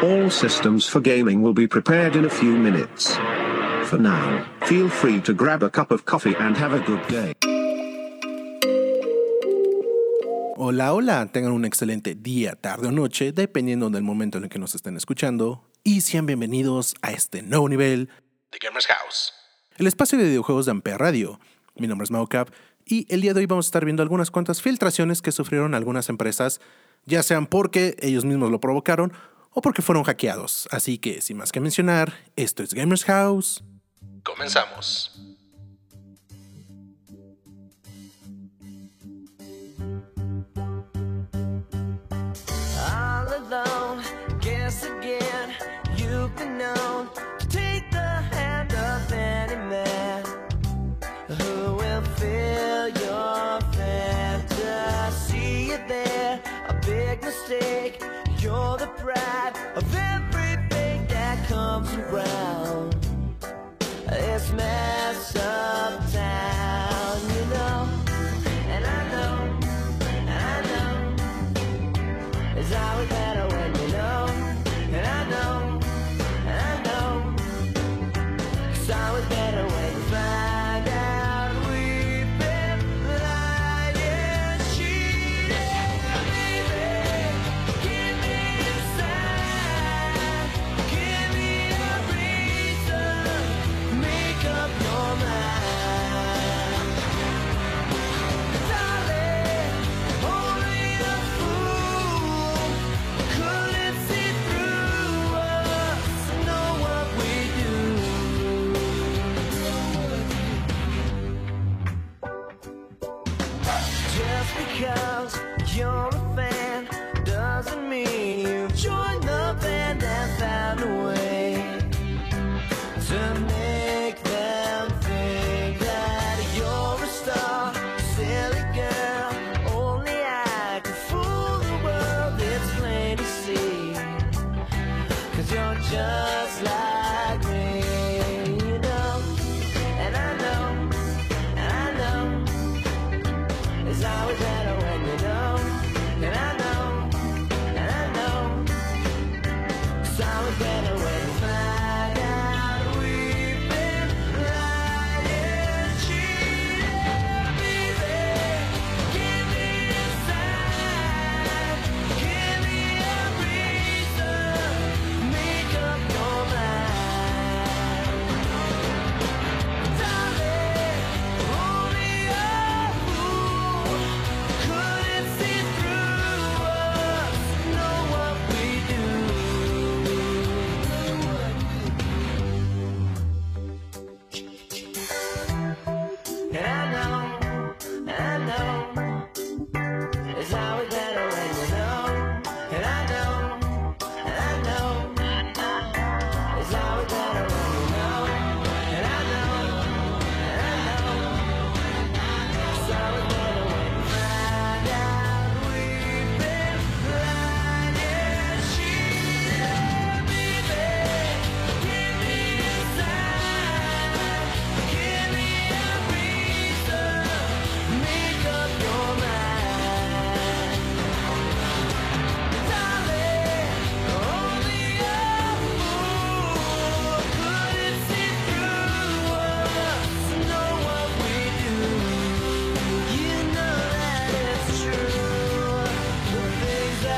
All systems for gaming will be prepared in a few minutes. For now, feel free to grab a cup of coffee and have a good day. Hola, hola, tengan un excelente día, tarde o noche, dependiendo del momento en el que nos estén escuchando, y sean bienvenidos a este nuevo nivel de Gamers House, el espacio de videojuegos de Ampere Radio. Mi nombre es Maucap y el día de hoy vamos a estar viendo algunas cuantas filtraciones que sufrieron algunas empresas, ya sean porque ellos mismos lo provocaron o porque fueron hackeados. Así que, sin más que mencionar, esto es Gamers House. Comenzamos. bread.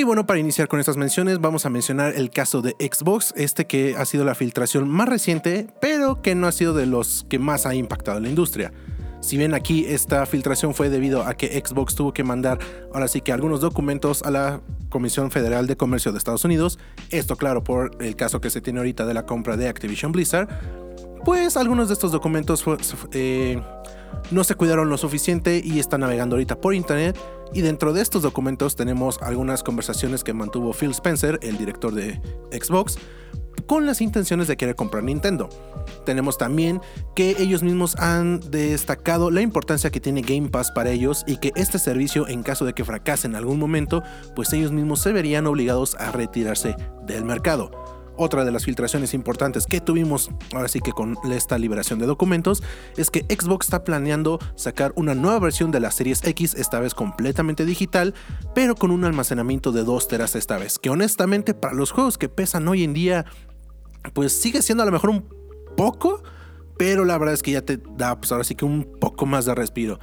Y bueno, para iniciar con estas menciones, vamos a mencionar el caso de Xbox, este que ha sido la filtración más reciente, pero que no ha sido de los que más ha impactado a la industria. Si bien aquí esta filtración fue debido a que Xbox tuvo que mandar ahora sí que algunos documentos a la Comisión Federal de Comercio de Estados Unidos, esto claro por el caso que se tiene ahorita de la compra de Activision Blizzard, pues algunos de estos documentos eh, no se cuidaron lo suficiente y están navegando ahorita por internet y dentro de estos documentos tenemos algunas conversaciones que mantuvo Phil Spencer, el director de Xbox, con las intenciones de querer comprar Nintendo. Tenemos también que ellos mismos han destacado la importancia que tiene Game Pass para ellos y que este servicio en caso de que fracase en algún momento, pues ellos mismos se verían obligados a retirarse del mercado. Otra de las filtraciones importantes que tuvimos ahora sí que con esta liberación de documentos es que Xbox está planeando sacar una nueva versión de la Series X, esta vez completamente digital, pero con un almacenamiento de 2 teras esta vez, que honestamente para los juegos que pesan hoy en día, pues sigue siendo a lo mejor un poco, pero la verdad es que ya te da pues ahora sí que un poco más de respiro.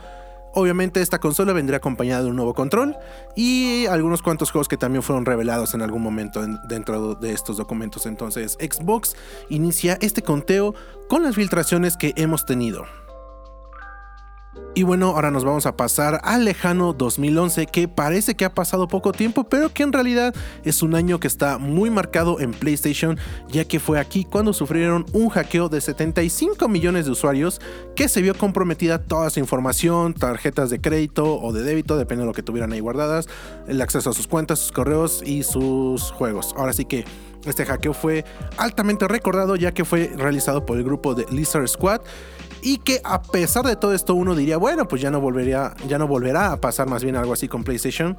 Obviamente esta consola vendría acompañada de un nuevo control y algunos cuantos juegos que también fueron revelados en algún momento dentro de estos documentos. Entonces Xbox inicia este conteo con las filtraciones que hemos tenido. Y bueno, ahora nos vamos a pasar al lejano 2011, que parece que ha pasado poco tiempo, pero que en realidad es un año que está muy marcado en PlayStation, ya que fue aquí cuando sufrieron un hackeo de 75 millones de usuarios, que se vio comprometida toda su información, tarjetas de crédito o de débito, depende de lo que tuvieran ahí guardadas, el acceso a sus cuentas, sus correos y sus juegos. Ahora sí que este hackeo fue altamente recordado ya que fue realizado por el grupo de Lizard Squad y que a pesar de todo esto uno diría, bueno, pues ya no volvería, ya no volverá a pasar más bien algo así con PlayStation.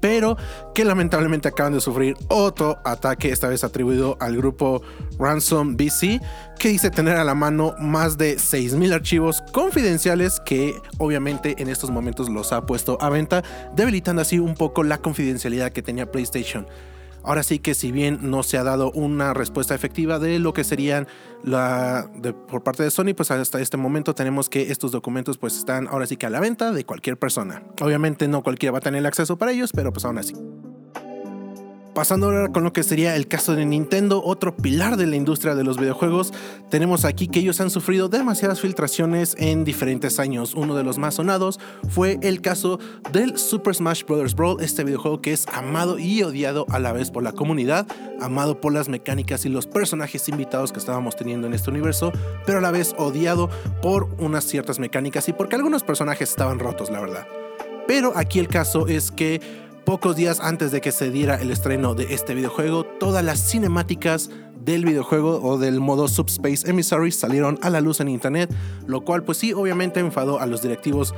Pero que lamentablemente acaban de sufrir otro ataque, esta vez atribuido al grupo Ransom BC, que dice tener a la mano más de 6.000 archivos confidenciales que obviamente en estos momentos los ha puesto a venta, debilitando así un poco la confidencialidad que tenía PlayStation. Ahora sí que si bien no se ha dado una respuesta efectiva de lo que serían la por parte de Sony, pues hasta este momento tenemos que estos documentos pues están ahora sí que a la venta de cualquier persona. Obviamente no cualquiera va a tener el acceso para ellos, pero pues aún así. Pasando ahora con lo que sería el caso de Nintendo, otro pilar de la industria de los videojuegos, tenemos aquí que ellos han sufrido demasiadas filtraciones en diferentes años. Uno de los más sonados fue el caso del Super Smash Bros. Brawl, este videojuego que es amado y odiado a la vez por la comunidad, amado por las mecánicas y los personajes invitados que estábamos teniendo en este universo, pero a la vez odiado por unas ciertas mecánicas y porque algunos personajes estaban rotos, la verdad. Pero aquí el caso es que Pocos días antes de que se diera el estreno de este videojuego, todas las cinemáticas del videojuego o del modo Subspace Emissary salieron a la luz en internet, lo cual pues sí obviamente enfadó a los directivos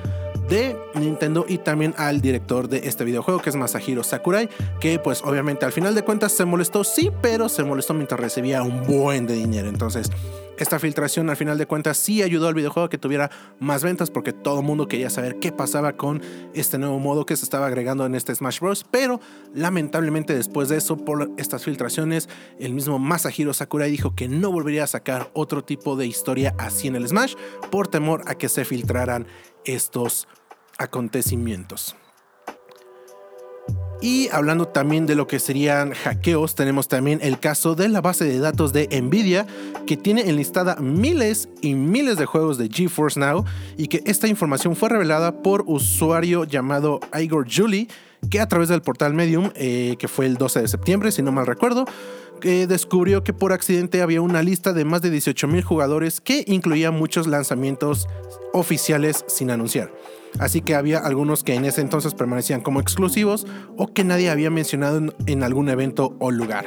de Nintendo y también al director de este videojuego que es Masahiro Sakurai, que pues obviamente al final de cuentas se molestó, sí, pero se molestó mientras recibía un buen de dinero. Entonces, esta filtración al final de cuentas sí ayudó al videojuego a que tuviera más ventas porque todo el mundo quería saber qué pasaba con este nuevo modo que se estaba agregando en este Smash Bros. Pero lamentablemente después de eso, por estas filtraciones, el mismo Masahiro Sakurai dijo que no volvería a sacar otro tipo de historia así en el Smash por temor a que se filtraran estos acontecimientos. Y hablando también de lo que serían hackeos, tenemos también el caso de la base de datos de Nvidia, que tiene enlistada miles y miles de juegos de GeForce Now y que esta información fue revelada por usuario llamado Igor Julie, que a través del portal Medium, eh, que fue el 12 de septiembre, si no mal recuerdo, descubrió que por accidente había una lista de más de 18 mil jugadores que incluía muchos lanzamientos oficiales sin anunciar. Así que había algunos que en ese entonces permanecían como exclusivos o que nadie había mencionado en, algún evento o lugar.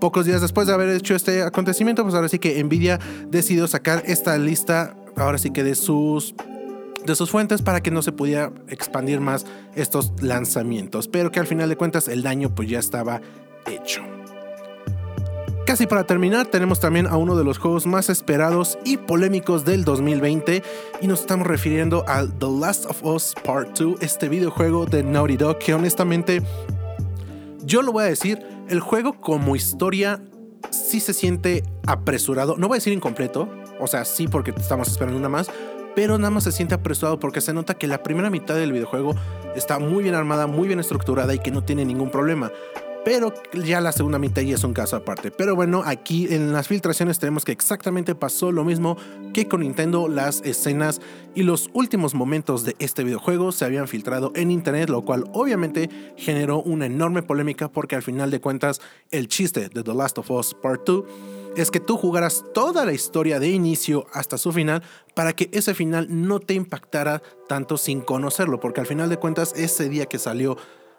Pocos días después de haber hecho este acontecimiento, pues ahora sí que Nvidia decidió sacar esta lista, ahora sí que de sus de sus fuentes para que no se pudiera expandir más estos lanzamientos, pero que al final de cuentas el daño pues ya estaba hecho. Casi para terminar, tenemos también a uno de los juegos más esperados y polémicos del 2020 y nos estamos refiriendo al The Last of Us Part 2, este videojuego de Naughty Dog que honestamente yo lo voy a decir, el juego como historia sí se siente apresurado, no voy a decir incompleto, o sea, sí porque estamos esperando una más, pero nada más se siente apresurado porque se nota que la primera mitad del videojuego está muy bien armada, muy bien estructurada y que no tiene ningún problema pero ya la segunda mitad ya es un caso aparte. Pero bueno, aquí en las filtraciones tenemos que exactamente pasó lo mismo que con Nintendo, las escenas y los últimos momentos de este videojuego se habían filtrado en internet, lo cual obviamente generó una enorme polémica porque al final de cuentas el chiste de The Last of Us Part 2 es que tú jugaras toda la historia de inicio hasta su final para que ese final no te impactara tanto sin conocerlo, porque al final de cuentas ese día que salió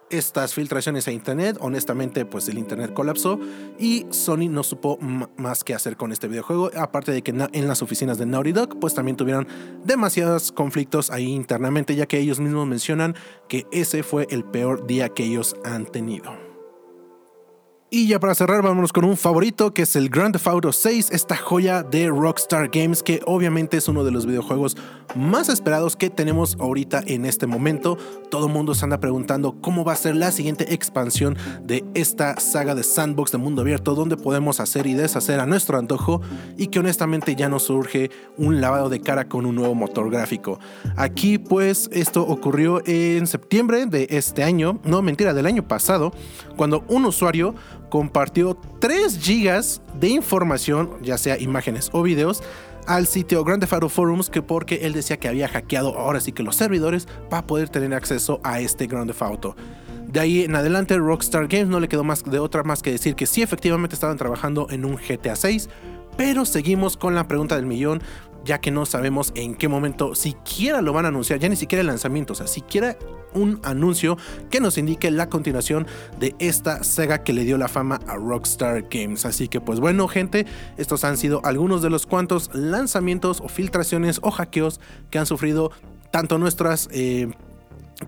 estas filtraciones a internet, honestamente pues el internet colapsó y Sony no supo más qué hacer con este videojuego, aparte de que en las oficinas de Naughty Dog pues también tuvieron demasiados conflictos ahí internamente, ya que ellos mismos mencionan que ese fue el peor día que ellos han tenido. Y ya para cerrar, vámonos con un favorito que es el Grand Theft Auto 6, esta joya de Rockstar Games que obviamente es uno de los videojuegos más esperados que tenemos ahorita en este momento. Todo el mundo se anda preguntando cómo va a ser la siguiente expansión de esta saga de sandbox de mundo abierto donde podemos hacer y deshacer a nuestro antojo y que honestamente ya nos surge un lavado de cara con un nuevo motor gráfico. Aquí pues esto ocurrió en septiembre de este año, no mentira, del año pasado, cuando un usuario compartió 3 gigas de información, ya sea imágenes o videos, al sitio Grand Theft Auto Forums que porque él decía que había hackeado ahora sí que los servidores para poder tener acceso a este Grand Theft Auto. De ahí en adelante Rockstar Games no le quedó más de otra más que decir que sí efectivamente estaban trabajando en un GTA 6, pero seguimos con la pregunta del millón ya que no sabemos en qué momento siquiera lo van a anunciar, ya ni siquiera el lanzamiento, o sea, siquiera un anuncio que nos indique la continuación de esta saga que le dio la fama a Rockstar Games. Así que pues bueno gente, estos han sido algunos de los cuantos lanzamientos o filtraciones o hackeos que han sufrido tanto nuestras... Eh,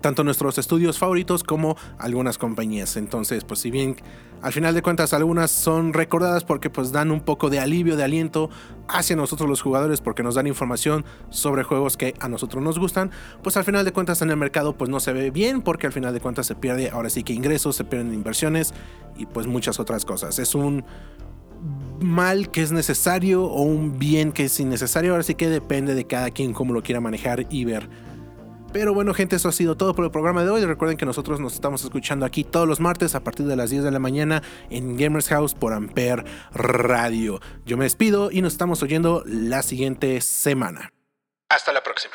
tanto nuestros estudios favoritos como algunas compañías. Entonces, pues si bien al final de cuentas algunas son recordadas porque pues dan un poco de alivio, de aliento hacia nosotros los jugadores porque nos dan información sobre juegos que a nosotros nos gustan, pues al final de cuentas en el mercado pues no se ve bien porque al final de cuentas se pierde ahora sí que ingresos, se pierden inversiones y pues muchas otras cosas. Es un mal que es necesario o un bien que es innecesario, ahora sí que depende de cada quien cómo lo quiera manejar y ver. Pero bueno, gente, eso ha sido todo por el programa de hoy. Recuerden que nosotros nos estamos escuchando aquí todos los martes a partir de las 10 de la mañana en Gamers House por Ampere Radio. Yo me despido y nos estamos oyendo la siguiente semana. Hasta la próxima.